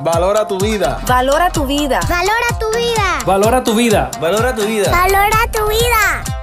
Valora tu vida. Valora tu vida. Valora tu vida. Valora tu vida. Valora tu vida. Valora tu vida.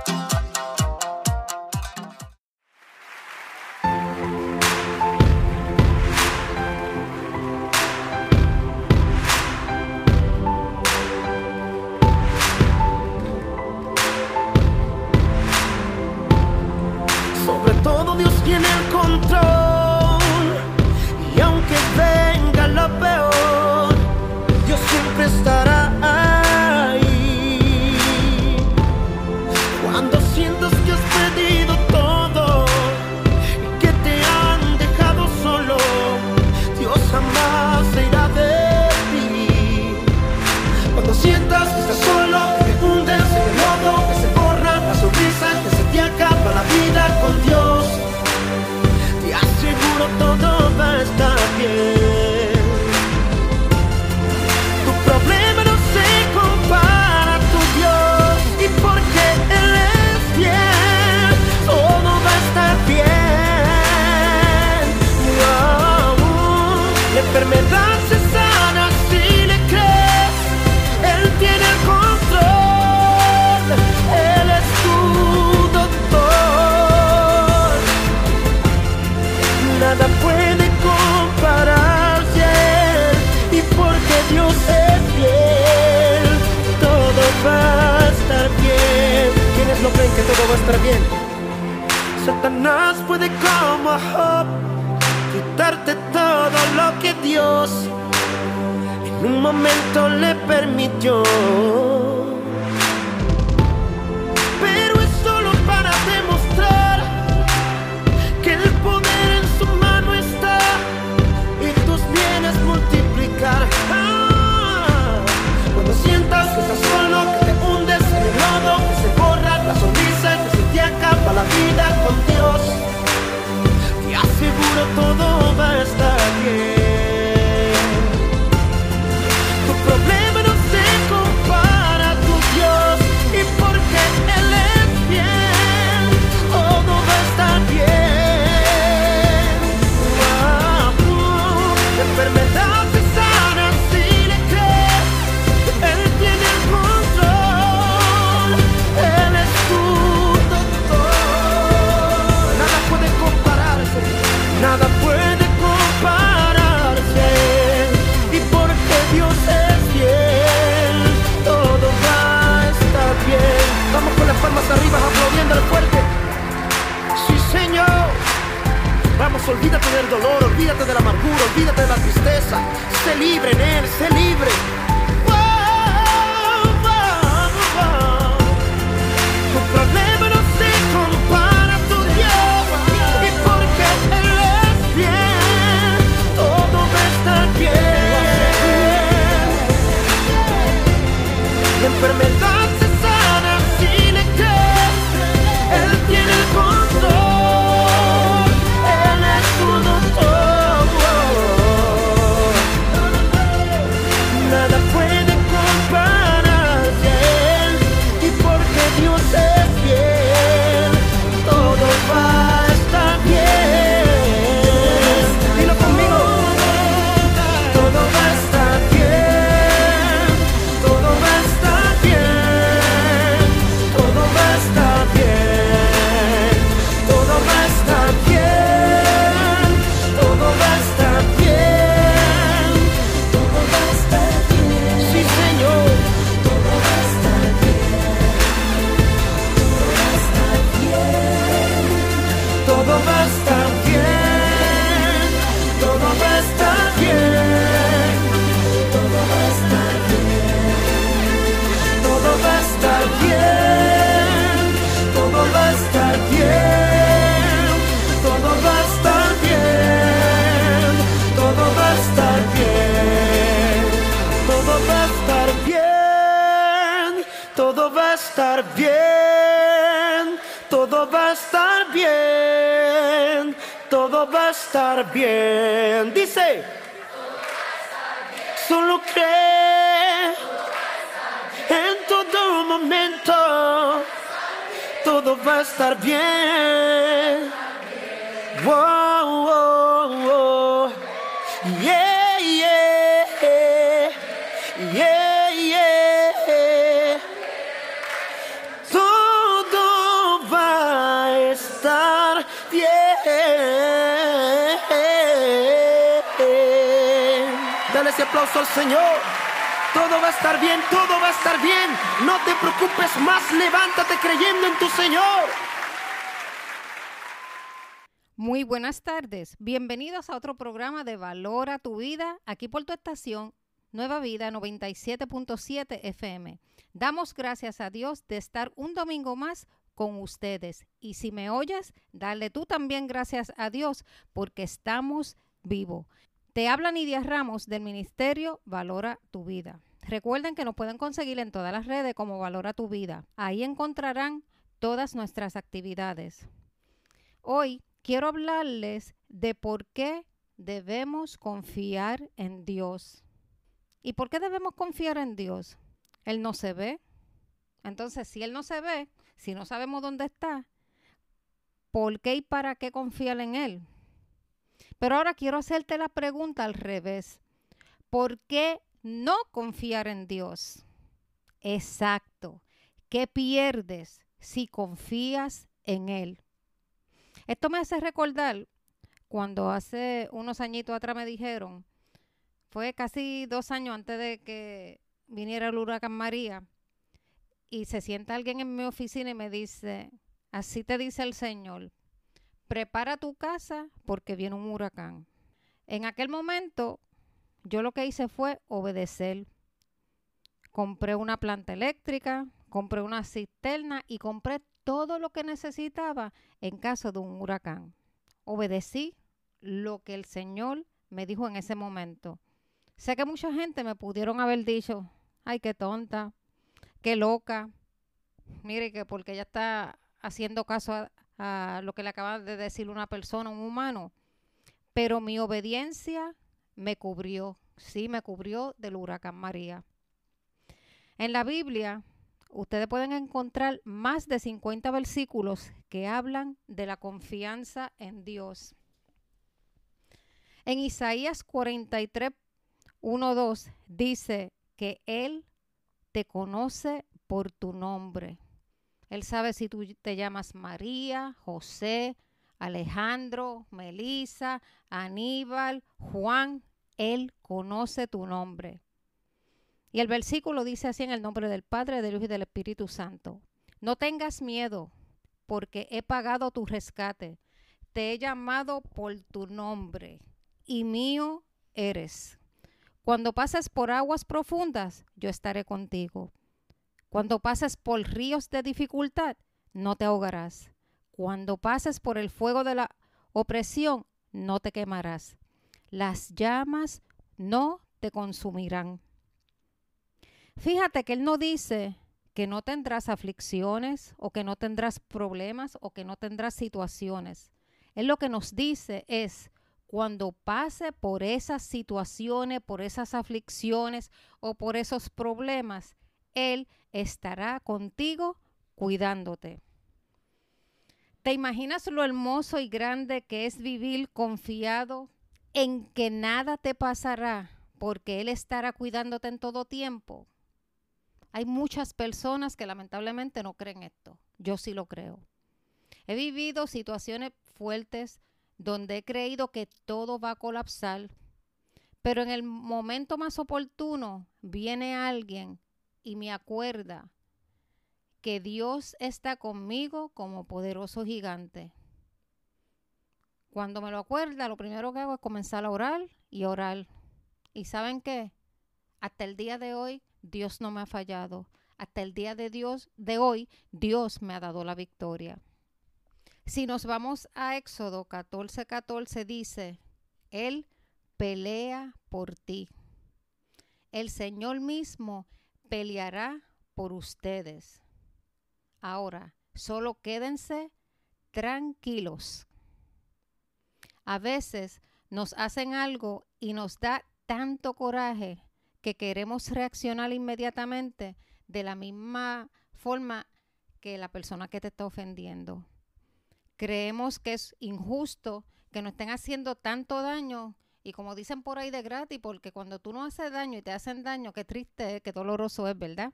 nada puede compararse. a Él Y porque Dios es fiel, todo va a estar bien. ¿Quiénes lo creen que todo va a estar bien? Satanás puede como Job quitarte todo lo que Dios en un momento le permitió. la vida con Dios, te aseguro todo va a estar bien. Tu problema olvídate del dolor, olvídate de la amargura, olvídate de la tristeza. Sé libre en él, sé libre. Wow, wow, wow. Tu problema no compara tu Dios y porque él es bien, todo va a estar bien. La enfermedad estar bien, todo va a estar bien, todo va a estar bien. Dice, solo cree en todo momento, todo va a estar bien. Wow, wow. Ese aplauso al Señor. Todo va a estar bien, todo va a estar bien. No te preocupes más, levántate creyendo en tu Señor. Muy buenas tardes, bienvenidos a otro programa de Valora tu Vida, aquí por tu estación Nueva Vida 97.7 FM. Damos gracias a Dios de estar un domingo más con ustedes. Y si me oyes, dale tú también gracias a Dios porque estamos vivos. Te habla Nidia Ramos del Ministerio Valora tu Vida. Recuerden que nos pueden conseguir en todas las redes como Valora tu Vida. Ahí encontrarán todas nuestras actividades. Hoy quiero hablarles de por qué debemos confiar en Dios. ¿Y por qué debemos confiar en Dios? Él no se ve. Entonces, si Él no se ve, si no sabemos dónde está, ¿por qué y para qué confiar en Él? Pero ahora quiero hacerte la pregunta al revés. ¿Por qué no confiar en Dios? Exacto. ¿Qué pierdes si confías en Él? Esto me hace recordar cuando hace unos añitos atrás me dijeron, fue casi dos años antes de que viniera el huracán María, y se sienta alguien en mi oficina y me dice, así te dice el Señor, prepara tu casa porque viene un huracán. En aquel momento yo lo que hice fue obedecer. Compré una planta eléctrica, compré una cisterna y compré todo lo que necesitaba en caso de un huracán. Obedecí lo que el Señor me dijo en ese momento. Sé que mucha gente me pudieron haber dicho, ay, qué tonta, qué loca. Mire que porque ella está haciendo caso a, a lo que le acaba de decir una persona, un humano. Pero mi obediencia me cubrió, sí, me cubrió del huracán María. En la Biblia ustedes pueden encontrar más de 50 versículos que hablan de la confianza en Dios. En Isaías 43, 1, 2 dice que Él te conoce por tu nombre. Él sabe si tú te llamas María, José, Alejandro, Melisa, Aníbal, Juan. Él conoce tu nombre. Y el versículo dice así en el nombre del Padre, del Hijo y del Espíritu Santo. No tengas miedo, porque he pagado tu rescate. Te he llamado por tu nombre, y mío eres. Cuando pases por aguas profundas, yo estaré contigo. Cuando pases por ríos de dificultad, no te ahogarás. Cuando pases por el fuego de la opresión, no te quemarás. Las llamas no te consumirán. Fíjate que Él no dice que no tendrás aflicciones o que no tendrás problemas o que no tendrás situaciones. Él lo que nos dice es, cuando pase por esas situaciones, por esas aflicciones o por esos problemas, Él estará contigo cuidándote. ¿Te imaginas lo hermoso y grande que es vivir confiado en que nada te pasará porque Él estará cuidándote en todo tiempo? Hay muchas personas que lamentablemente no creen esto. Yo sí lo creo. He vivido situaciones fuertes donde he creído que todo va a colapsar, pero en el momento más oportuno viene alguien y me acuerda que Dios está conmigo como poderoso gigante. Cuando me lo acuerda, lo primero que hago es comenzar a orar y orar. ¿Y saben qué? Hasta el día de hoy Dios no me ha fallado. Hasta el día de Dios de hoy, Dios me ha dado la victoria. Si nos vamos a Éxodo 14:14 14, dice, Él pelea por ti. El Señor mismo peleará por ustedes. Ahora, solo quédense tranquilos. A veces nos hacen algo y nos da tanto coraje que queremos reaccionar inmediatamente de la misma forma que la persona que te está ofendiendo. Creemos que es injusto que nos estén haciendo tanto daño y como dicen por ahí de gratis, porque cuando tú no haces daño y te hacen daño, qué triste, qué doloroso es, ¿verdad?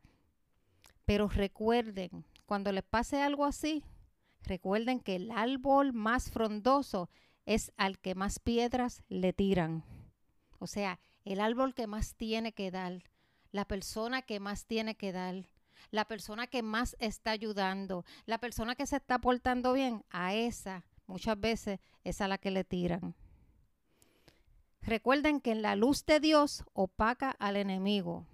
Pero recuerden, cuando les pase algo así, recuerden que el árbol más frondoso es al que más piedras le tiran. O sea, el árbol que más tiene que dar, la persona que más tiene que dar, la persona que más está ayudando, la persona que se está portando bien, a esa muchas veces es a la que le tiran. Recuerden que en la luz de Dios opaca al enemigo.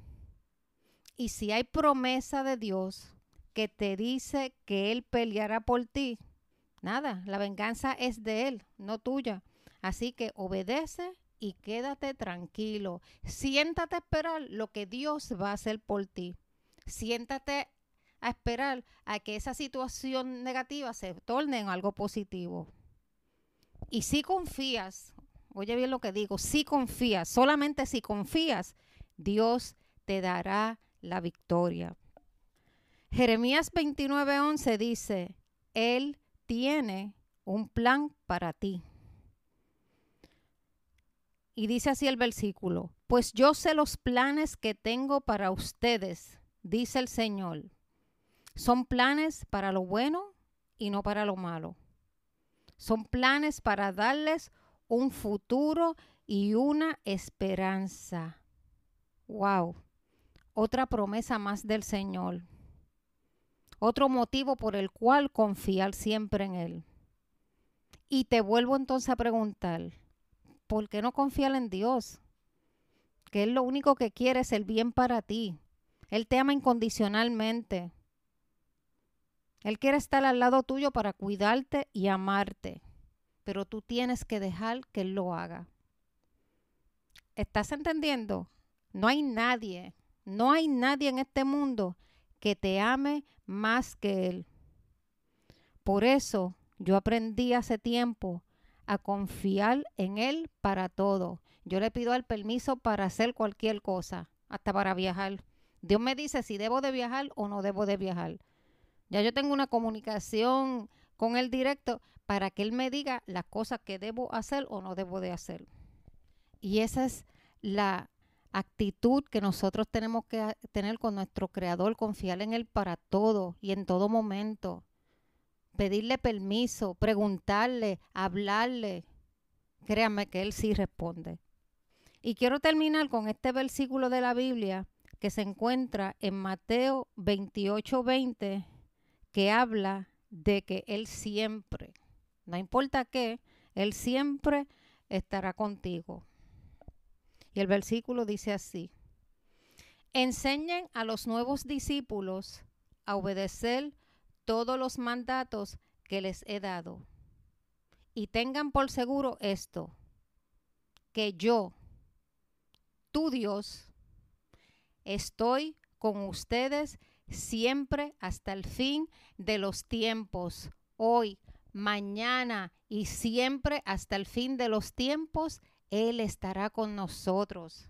Y si hay promesa de Dios que te dice que Él peleará por ti, nada, la venganza es de Él, no tuya. Así que obedece y quédate tranquilo. Siéntate a esperar lo que Dios va a hacer por ti. Siéntate a esperar a que esa situación negativa se torne en algo positivo. Y si confías, oye bien lo que digo, si confías, solamente si confías, Dios te dará la victoria. Jeremías 29:11 dice, Él tiene un plan para ti. Y dice así el versículo, pues yo sé los planes que tengo para ustedes, dice el Señor. Son planes para lo bueno y no para lo malo. Son planes para darles un futuro y una esperanza. Wow. Otra promesa más del Señor. Otro motivo por el cual confiar siempre en Él. Y te vuelvo entonces a preguntar, ¿por qué no confiar en Dios? Que Él lo único que quiere es el bien para ti. Él te ama incondicionalmente. Él quiere estar al lado tuyo para cuidarte y amarte. Pero tú tienes que dejar que Él lo haga. ¿Estás entendiendo? No hay nadie, no hay nadie en este mundo que te ame más que Él. Por eso yo aprendí hace tiempo a confiar en Él para todo. Yo le pido el permiso para hacer cualquier cosa, hasta para viajar. Dios me dice si debo de viajar o no debo de viajar. Ya yo tengo una comunicación con Él directo para que Él me diga las cosas que debo hacer o no debo de hacer. Y esa es la actitud que nosotros tenemos que tener con nuestro Creador, confiar en Él para todo y en todo momento pedirle permiso, preguntarle, hablarle. Créanme que Él sí responde. Y quiero terminar con este versículo de la Biblia que se encuentra en Mateo 28, 20, que habla de que Él siempre, no importa qué, Él siempre estará contigo. Y el versículo dice así, enseñen a los nuevos discípulos a obedecer todos los mandatos que les he dado. Y tengan por seguro esto, que yo, tu Dios, estoy con ustedes siempre hasta el fin de los tiempos, hoy, mañana y siempre hasta el fin de los tiempos, Él estará con nosotros.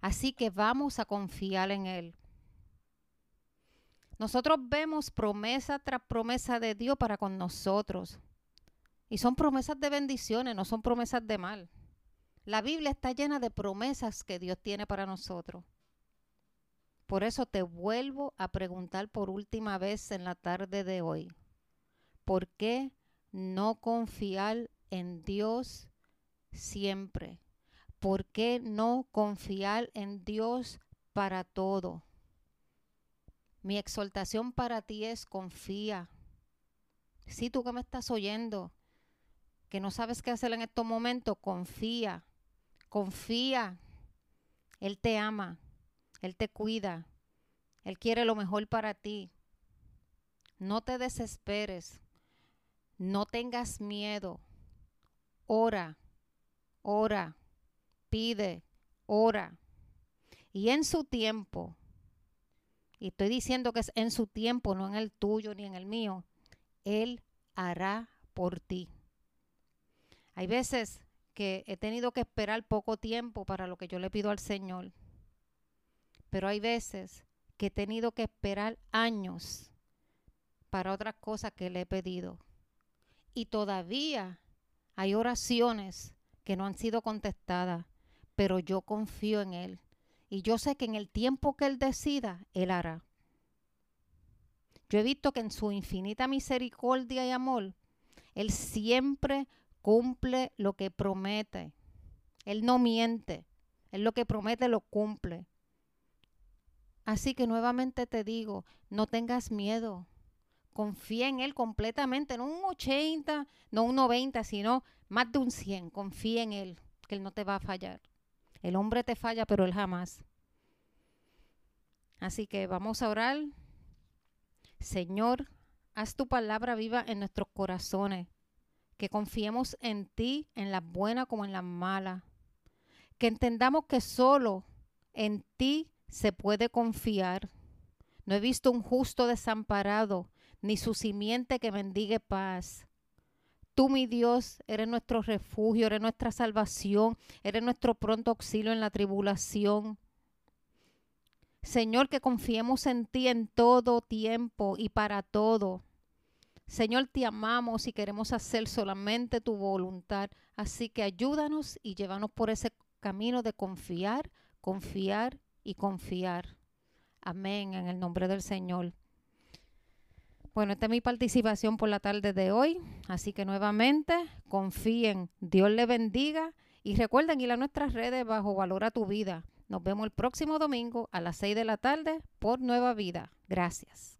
Así que vamos a confiar en Él. Nosotros vemos promesa tras promesa de Dios para con nosotros. Y son promesas de bendiciones, no son promesas de mal. La Biblia está llena de promesas que Dios tiene para nosotros. Por eso te vuelvo a preguntar por última vez en la tarde de hoy. ¿Por qué no confiar en Dios siempre? ¿Por qué no confiar en Dios para todo? Mi exhortación para ti es confía. Si tú que me estás oyendo, que no sabes qué hacer en estos momentos, confía. Confía. Él te ama. Él te cuida. Él quiere lo mejor para ti. No te desesperes. No tengas miedo. Ora. Ora. Pide. Ora. Y en su tiempo y estoy diciendo que es en su tiempo, no en el tuyo ni en el mío, Él hará por ti. Hay veces que he tenido que esperar poco tiempo para lo que yo le pido al Señor, pero hay veces que he tenido que esperar años para otras cosas que le he pedido. Y todavía hay oraciones que no han sido contestadas, pero yo confío en Él y yo sé que en el tiempo que Él decida, Él hará. Yo he visto que en su infinita misericordia y amor, Él siempre cumple lo que promete. Él no miente. Él lo que promete lo cumple. Así que nuevamente te digo, no tengas miedo. Confía en Él completamente, no un 80, no un 90, sino más de un 100. Confía en Él, que Él no te va a fallar. El hombre te falla, pero Él jamás. Así que vamos a orar. Señor, haz tu palabra viva en nuestros corazones. Que confiemos en ti, en las buenas como en las malas. Que entendamos que solo en ti se puede confiar. No he visto un justo desamparado, ni su simiente que mendigue paz. Tú, mi Dios, eres nuestro refugio, eres nuestra salvación, eres nuestro pronto auxilio en la tribulación. Señor, que confiemos en ti en todo tiempo y para todo. Señor, te amamos y queremos hacer solamente tu voluntad. Así que ayúdanos y llévanos por ese camino de confiar, confiar y confiar. Amén, en el nombre del Señor. Bueno, esta es mi participación por la tarde de hoy. Así que nuevamente confíen, Dios le bendiga y recuerden ir a nuestras redes bajo Valora tu Vida. Nos vemos el próximo domingo a las 6 de la tarde por Nueva Vida. Gracias.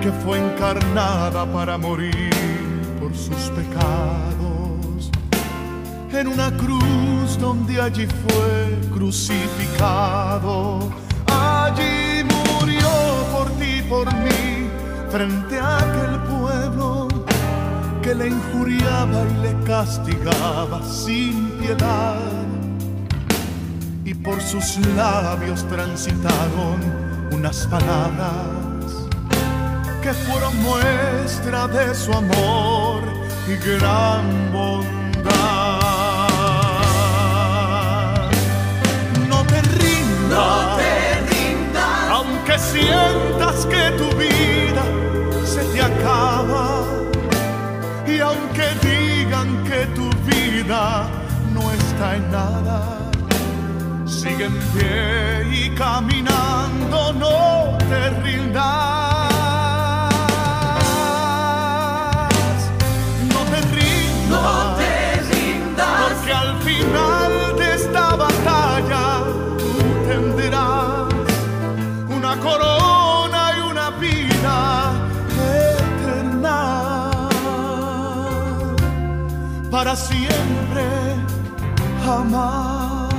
que fue encarnada para morir por sus pecados. En una cruz donde allí fue crucificado. Allí murió por ti por mí frente a aquel pueblo que le injuriaba y le castigaba sin piedad. Y por sus labios transitaron unas palabras que fueron muestra de su amor y gran bondad. No te rindas, aunque sientas que tu vida se te acaba y aunque digan que tu vida no está en nada sigue en pie y caminando, no te rindas. Para siempre jamás.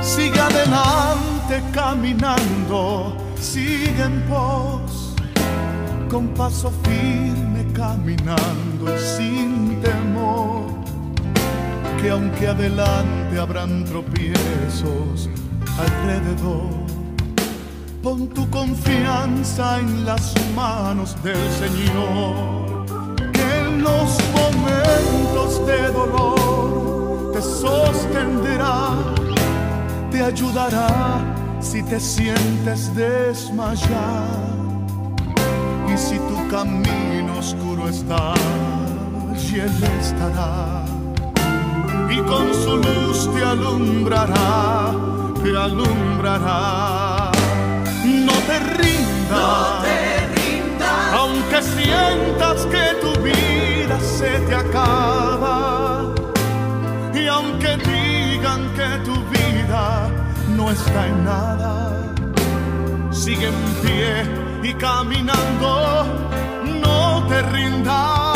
Sigue adelante caminando, sigue en pos, con paso firme caminando sin temor, que aunque adelante habrán tropiezos alrededor, pon tu confianza en las manos del Señor, los momentos de dolor te sostendrá te ayudará si te sientes desmayar. Y si tu camino oscuro está, y Él estará. Y con su luz te alumbrará, te alumbrará. No te rindas. Aunque sientas que tu se te acaba. Y aunque digan que tu vida no está en nada. Sigue en pie y caminando. No te rindas.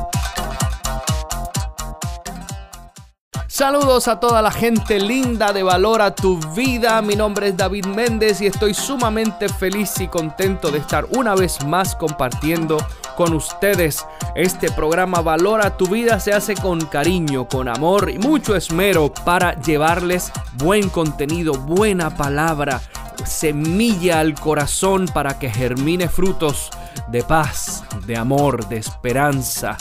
Saludos a toda la gente linda de Valora tu vida. Mi nombre es David Méndez y estoy sumamente feliz y contento de estar una vez más compartiendo con ustedes. Este programa Valora tu vida se hace con cariño, con amor y mucho esmero para llevarles buen contenido, buena palabra, semilla al corazón para que germine frutos de paz, de amor, de esperanza,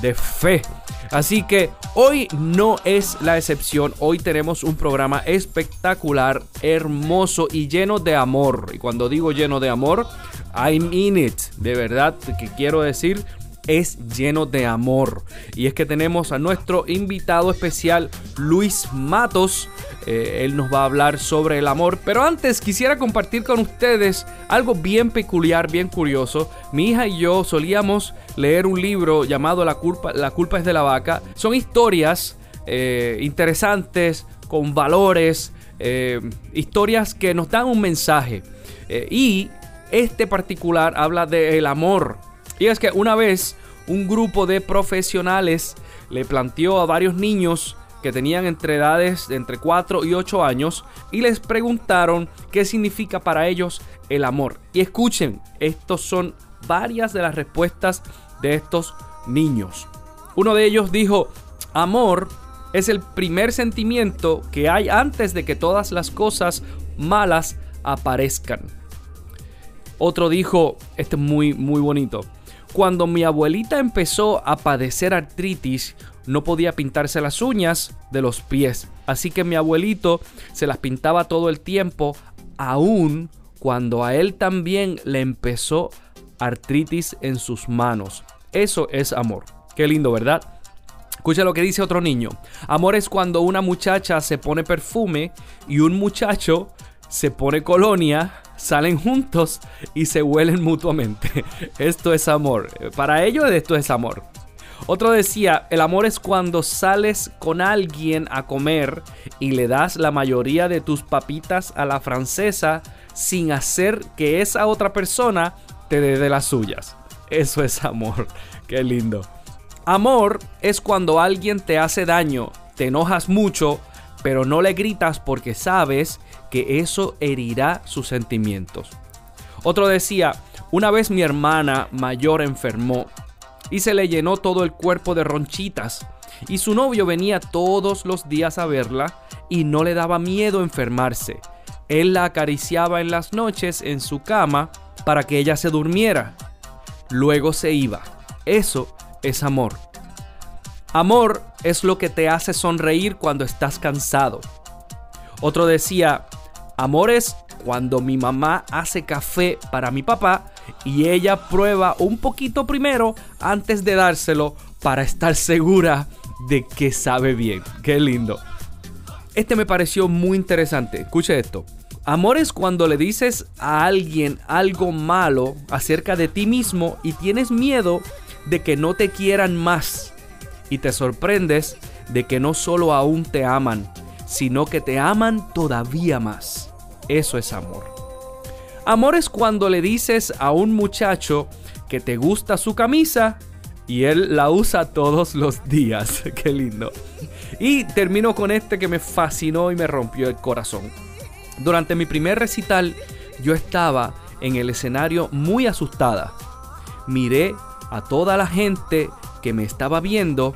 de fe. Así que hoy no es la excepción. Hoy tenemos un programa espectacular, hermoso y lleno de amor. Y cuando digo lleno de amor, I mean it. De verdad que quiero decir es lleno de amor. Y es que tenemos a nuestro invitado especial, Luis Matos. Eh, él nos va a hablar sobre el amor. Pero antes quisiera compartir con ustedes algo bien peculiar, bien curioso. Mi hija y yo solíamos leer un libro llamado La culpa, la culpa es de la vaca. Son historias eh, interesantes, con valores, eh, historias que nos dan un mensaje. Eh, y este particular habla del amor. Y es que una vez un grupo de profesionales le planteó a varios niños que tenían entre edades de entre 4 y 8 años y les preguntaron qué significa para ellos el amor. Y escuchen, estos son varias de las respuestas de estos niños. Uno de ellos dijo, amor es el primer sentimiento que hay antes de que todas las cosas malas aparezcan. Otro dijo, este es muy, muy bonito. Cuando mi abuelita empezó a padecer artritis, no podía pintarse las uñas de los pies. Así que mi abuelito se las pintaba todo el tiempo, aún cuando a él también le empezó artritis en sus manos. Eso es amor. Qué lindo, ¿verdad? Escucha lo que dice otro niño. Amor es cuando una muchacha se pone perfume y un muchacho se pone colonia, salen juntos y se huelen mutuamente. Esto es amor. Para ellos esto es amor. Otro decía, el amor es cuando sales con alguien a comer y le das la mayoría de tus papitas a la francesa sin hacer que esa otra persona te de las suyas. Eso es amor. Qué lindo. Amor es cuando alguien te hace daño, te enojas mucho, pero no le gritas porque sabes que eso herirá sus sentimientos. Otro decía, una vez mi hermana mayor enfermó y se le llenó todo el cuerpo de ronchitas y su novio venía todos los días a verla y no le daba miedo enfermarse. Él la acariciaba en las noches en su cama para que ella se durmiera. Luego se iba. Eso es amor. Amor es lo que te hace sonreír cuando estás cansado. Otro decía, amor es cuando mi mamá hace café para mi papá y ella prueba un poquito primero antes de dárselo para estar segura de que sabe bien. Qué lindo. Este me pareció muy interesante. Escuche esto. Amor es cuando le dices a alguien algo malo acerca de ti mismo y tienes miedo de que no te quieran más y te sorprendes de que no solo aún te aman, sino que te aman todavía más. Eso es amor. Amor es cuando le dices a un muchacho que te gusta su camisa y él la usa todos los días. Qué lindo. Y termino con este que me fascinó y me rompió el corazón. Durante mi primer recital yo estaba en el escenario muy asustada. Miré a toda la gente que me estaba viendo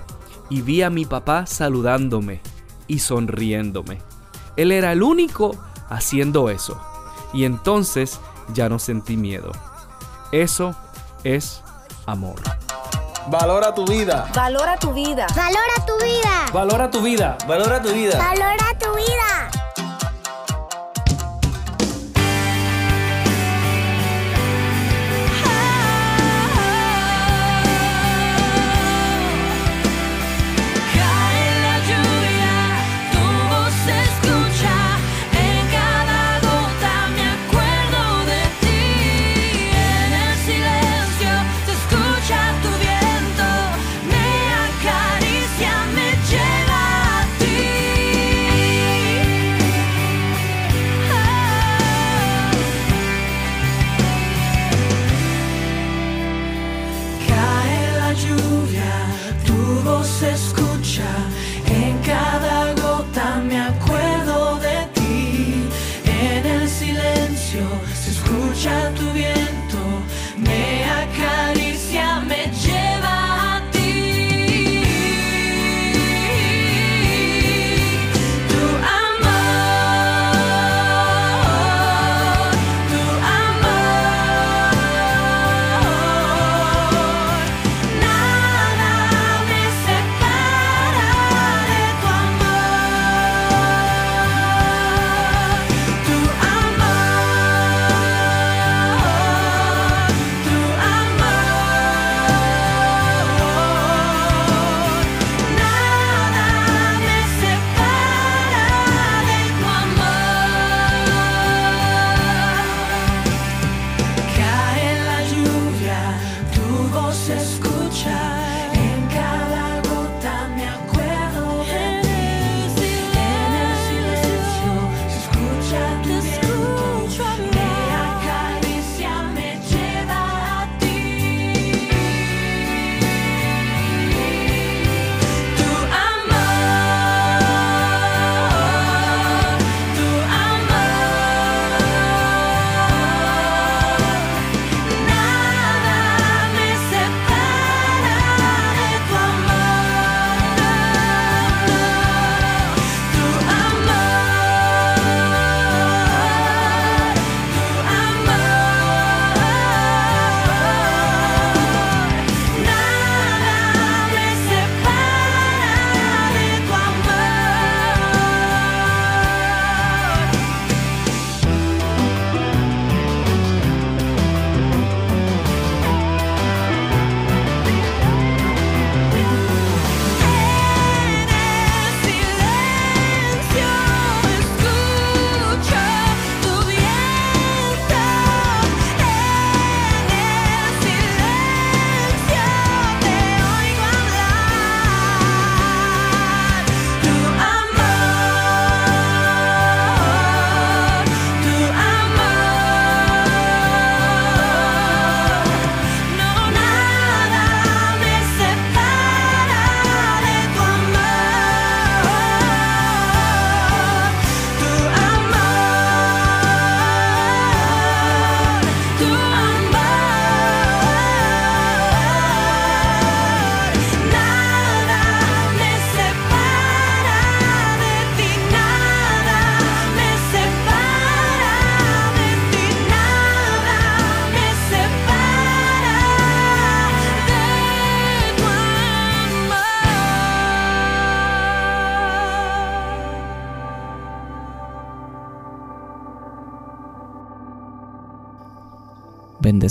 y vi a mi papá saludándome y sonriéndome. Él era el único haciendo eso. Y entonces ya no sentí miedo. Eso es amor. Valora tu vida. Valora tu vida. Valora tu vida. Valora tu vida. Valora tu vida. Valora tu vida.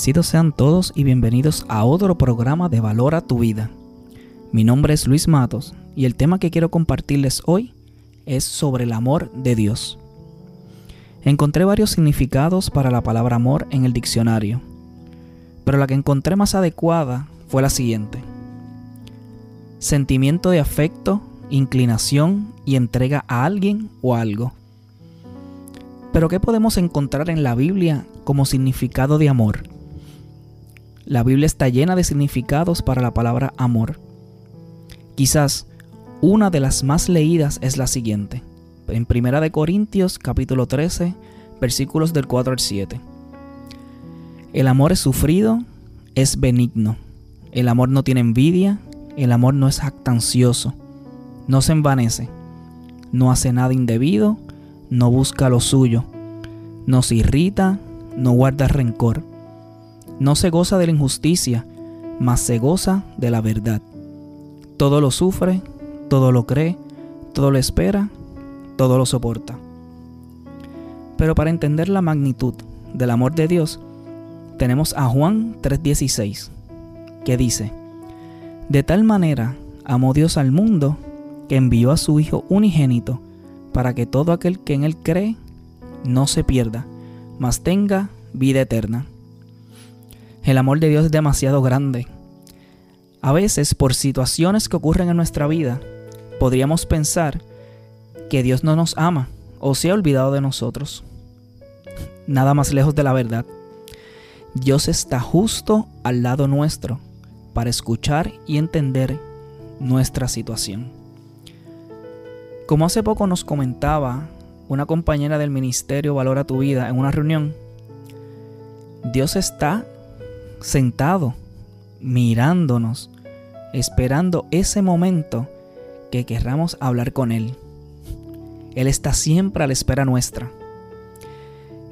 Sean todos y bienvenidos a otro programa de Valora tu vida. Mi nombre es Luis Matos y el tema que quiero compartirles hoy es sobre el amor de Dios. Encontré varios significados para la palabra amor en el diccionario, pero la que encontré más adecuada fue la siguiente. Sentimiento de afecto, inclinación y entrega a alguien o algo. Pero ¿qué podemos encontrar en la Biblia como significado de amor? La Biblia está llena de significados para la palabra amor. Quizás una de las más leídas es la siguiente, en 1 Corintios capítulo 13, versículos del 4 al 7. El amor es sufrido, es benigno. El amor no tiene envidia, el amor no es jactancioso, no se envanece, no hace nada indebido, no busca lo suyo, no se irrita, no guarda rencor, no se goza de la injusticia, mas se goza de la verdad. Todo lo sufre, todo lo cree, todo lo espera, todo lo soporta. Pero para entender la magnitud del amor de Dios, tenemos a Juan 3:16, que dice, De tal manera amó Dios al mundo que envió a su Hijo unigénito para que todo aquel que en Él cree no se pierda, mas tenga vida eterna. El amor de Dios es demasiado grande. A veces, por situaciones que ocurren en nuestra vida, podríamos pensar que Dios no nos ama o se ha olvidado de nosotros. Nada más lejos de la verdad. Dios está justo al lado nuestro para escuchar y entender nuestra situación. Como hace poco nos comentaba una compañera del ministerio Valora tu vida en una reunión, Dios está sentado mirándonos, esperando ese momento que querramos hablar con Él. Él está siempre a la espera nuestra.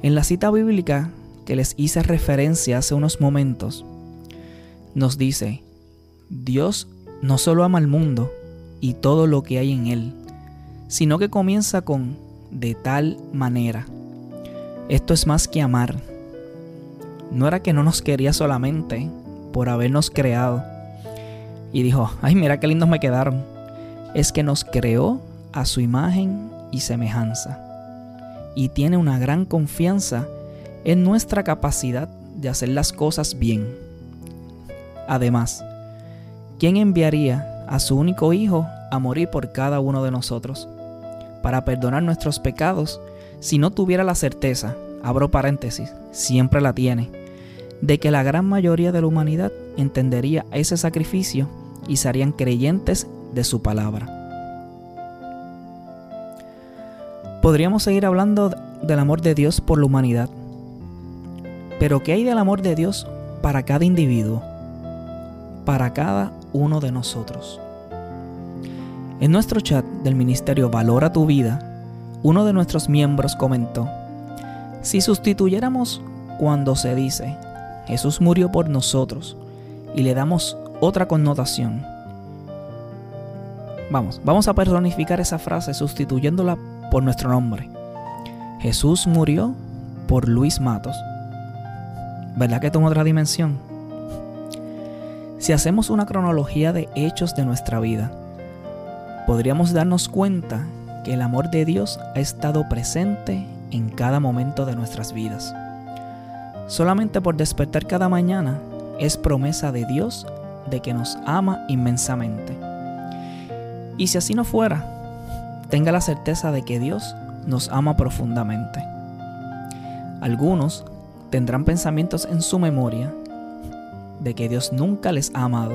En la cita bíblica que les hice referencia hace unos momentos, nos dice, Dios no solo ama al mundo y todo lo que hay en él, sino que comienza con de tal manera. Esto es más que amar. No era que no nos quería solamente por habernos creado y dijo, ay mira qué lindos me quedaron. Es que nos creó a su imagen y semejanza y tiene una gran confianza en nuestra capacidad de hacer las cosas bien. Además, ¿quién enviaría a su único Hijo a morir por cada uno de nosotros? Para perdonar nuestros pecados si no tuviera la certeza, abro paréntesis, siempre la tiene, de que la gran mayoría de la humanidad entendería ese sacrificio y serían creyentes de su palabra. Podríamos seguir hablando del amor de Dios por la humanidad, pero ¿qué hay del amor de Dios para cada individuo? Para cada uno de nosotros. En nuestro chat del ministerio Valora tu vida, uno de nuestros miembros comentó, si sustituyéramos cuando se dice, Jesús murió por nosotros, y le damos otra connotación, Vamos, vamos a personificar esa frase sustituyéndola por nuestro nombre. Jesús murió por Luis Matos. ¿Verdad que toma otra dimensión? Si hacemos una cronología de hechos de nuestra vida, podríamos darnos cuenta que el amor de Dios ha estado presente en cada momento de nuestras vidas. Solamente por despertar cada mañana es promesa de Dios de que nos ama inmensamente. Y si así no fuera, tenga la certeza de que Dios nos ama profundamente. Algunos tendrán pensamientos en su memoria de que Dios nunca les ha amado,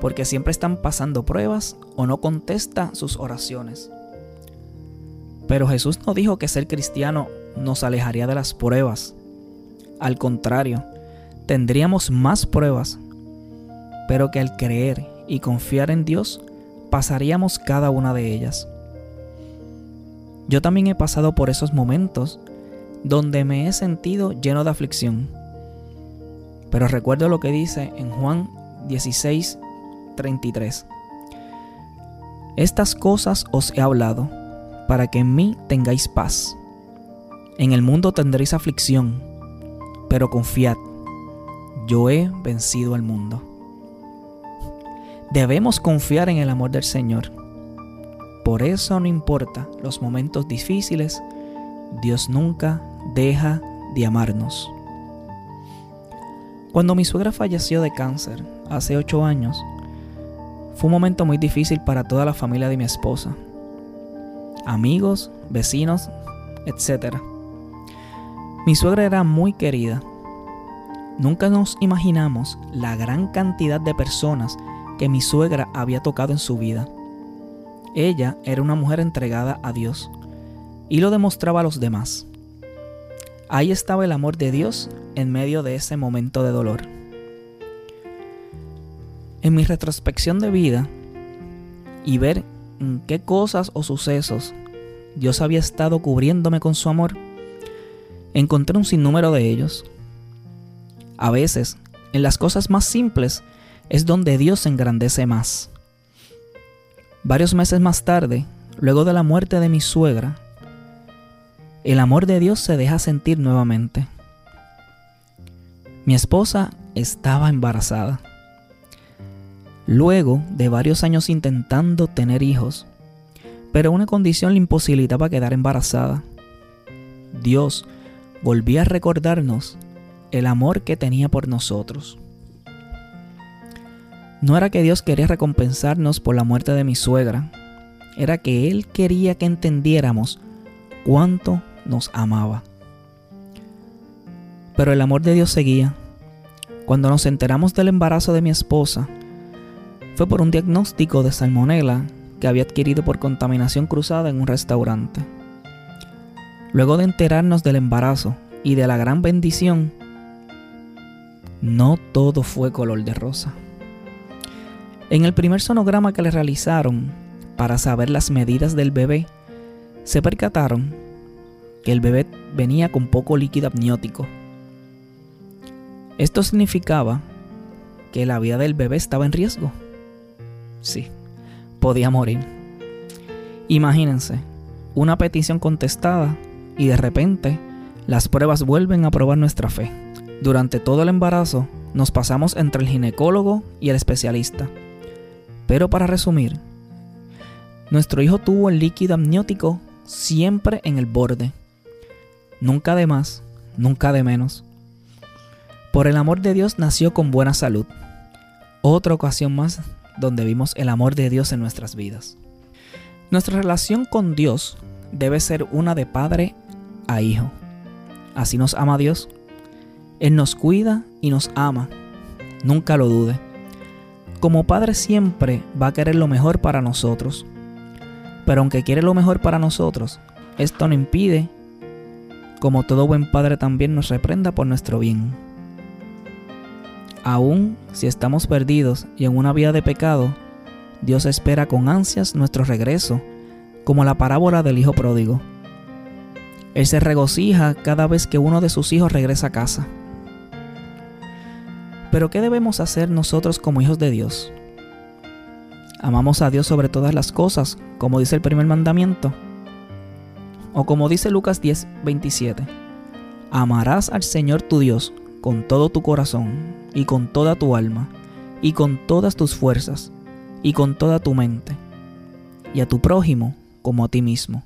porque siempre están pasando pruebas o no contesta sus oraciones. Pero Jesús no dijo que ser cristiano nos alejaría de las pruebas. Al contrario, tendríamos más pruebas, pero que al creer y confiar en Dios, pasaríamos cada una de ellas. Yo también he pasado por esos momentos donde me he sentido lleno de aflicción. Pero recuerdo lo que dice en Juan 16, 33. Estas cosas os he hablado, para que en mí tengáis paz. En el mundo tendréis aflicción, pero confiad, yo he vencido al mundo. Debemos confiar en el amor del Señor. Por eso no importa los momentos difíciles, Dios nunca deja de amarnos. Cuando mi suegra falleció de cáncer hace ocho años, fue un momento muy difícil para toda la familia de mi esposa. Amigos, vecinos, etc. Mi suegra era muy querida. Nunca nos imaginamos la gran cantidad de personas que mi suegra había tocado en su vida. Ella era una mujer entregada a Dios y lo demostraba a los demás. Ahí estaba el amor de Dios en medio de ese momento de dolor. En mi retrospección de vida y ver en qué cosas o sucesos Dios había estado cubriéndome con su amor, encontré un sinnúmero de ellos. A veces, en las cosas más simples, es donde Dios se engrandece más. Varios meses más tarde, luego de la muerte de mi suegra, el amor de Dios se deja sentir nuevamente. Mi esposa estaba embarazada. Luego de varios años intentando tener hijos, pero una condición le imposibilitaba quedar embarazada. Dios volvía a recordarnos el amor que tenía por nosotros. No era que Dios quería recompensarnos por la muerte de mi suegra, era que Él quería que entendiéramos cuánto nos amaba. Pero el amor de Dios seguía. Cuando nos enteramos del embarazo de mi esposa, fue por un diagnóstico de salmonela que había adquirido por contaminación cruzada en un restaurante. Luego de enterarnos del embarazo y de la gran bendición, no todo fue color de rosa. En el primer sonograma que le realizaron para saber las medidas del bebé, se percataron que el bebé venía con poco líquido amniótico. Esto significaba que la vida del bebé estaba en riesgo. Sí, podía morir. Imagínense, una petición contestada y de repente las pruebas vuelven a probar nuestra fe. Durante todo el embarazo nos pasamos entre el ginecólogo y el especialista. Pero para resumir, nuestro hijo tuvo el líquido amniótico siempre en el borde nunca de más, nunca de menos. Por el amor de Dios nació con buena salud. Otra ocasión más donde vimos el amor de Dios en nuestras vidas. Nuestra relación con Dios debe ser una de padre hijo. Así nos ama Dios. Él nos cuida y nos ama. Nunca lo dude. Como padre siempre va a querer lo mejor para nosotros. Pero aunque quiere lo mejor para nosotros, esto no impide como todo buen padre también nos reprenda por nuestro bien. Aún si estamos perdidos y en una vida de pecado, Dios espera con ansias nuestro regreso, como la parábola del Hijo Pródigo. Él se regocija cada vez que uno de sus hijos regresa a casa. Pero ¿qué debemos hacer nosotros como hijos de Dios? ¿Amamos a Dios sobre todas las cosas, como dice el primer mandamiento? O como dice Lucas 10, 27, amarás al Señor tu Dios con todo tu corazón y con toda tu alma y con todas tus fuerzas y con toda tu mente y a tu prójimo como a ti mismo.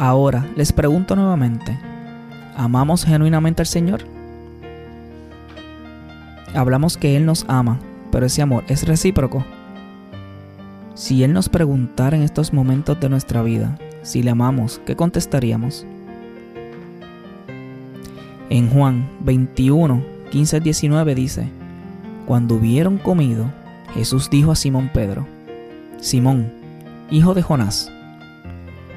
Ahora les pregunto nuevamente, ¿amamos genuinamente al Señor? Hablamos que Él nos ama, pero ese amor es recíproco. Si Él nos preguntara en estos momentos de nuestra vida, si le amamos, ¿qué contestaríamos? En Juan 21, 15 19 dice, Cuando hubieron comido, Jesús dijo a Simón Pedro, Simón, hijo de Jonás,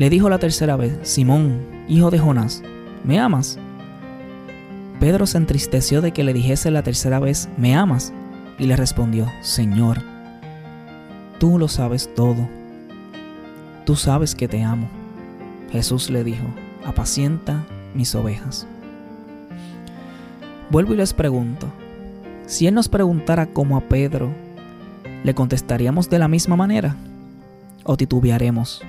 Le dijo la tercera vez, Simón, hijo de Jonás, ¿me amas? Pedro se entristeció de que le dijese la tercera vez, ¿me amas? Y le respondió, Señor, tú lo sabes todo. Tú sabes que te amo. Jesús le dijo, apacienta mis ovejas. Vuelvo y les pregunto, Si Él nos preguntara como a Pedro, ¿le contestaríamos de la misma manera? ¿O titubearemos?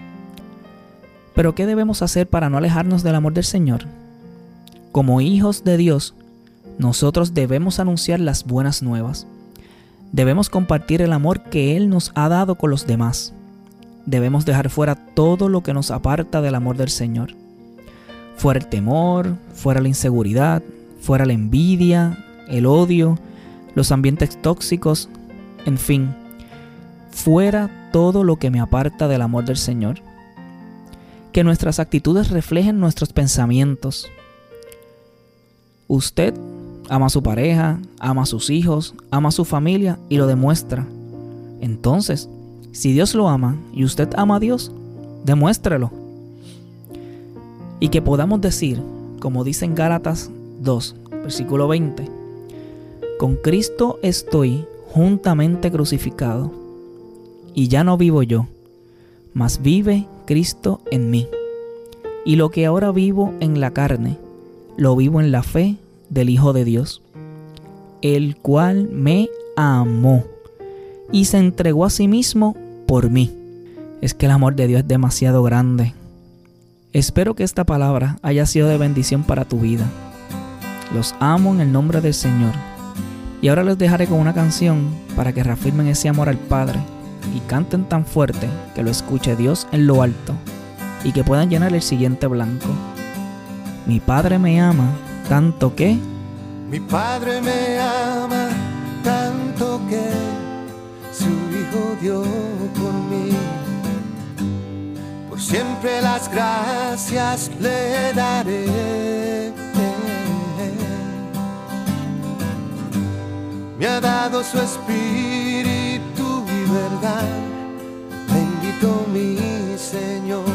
Pero ¿qué debemos hacer para no alejarnos del amor del Señor? Como hijos de Dios, nosotros debemos anunciar las buenas nuevas. Debemos compartir el amor que Él nos ha dado con los demás. Debemos dejar fuera todo lo que nos aparta del amor del Señor. Fuera el temor, fuera la inseguridad, fuera la envidia, el odio, los ambientes tóxicos, en fin, fuera todo lo que me aparta del amor del Señor. Que nuestras actitudes reflejen nuestros pensamientos. Usted ama a su pareja, ama a sus hijos, ama a su familia y lo demuestra. Entonces, si Dios lo ama y usted ama a Dios, demuéstrelo. Y que podamos decir, como dice en Gálatas 2, versículo 20, con Cristo estoy juntamente crucificado, y ya no vivo yo, mas vive Cristo en mí. Y lo que ahora vivo en la carne, lo vivo en la fe del Hijo de Dios, el cual me amó y se entregó a sí mismo por mí. Es que el amor de Dios es demasiado grande. Espero que esta palabra haya sido de bendición para tu vida. Los amo en el nombre del Señor. Y ahora les dejaré con una canción para que reafirmen ese amor al Padre y canten tan fuerte que lo escuche Dios en lo alto y que puedan llenar el siguiente blanco. Mi Padre me ama tanto que... Mi Padre me ama tanto que su Hijo dio por mí. Por siempre las gracias le daré. Me ha dado su espíritu verdad. Bendito mi Señor.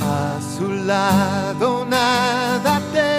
A su lado nada temeré.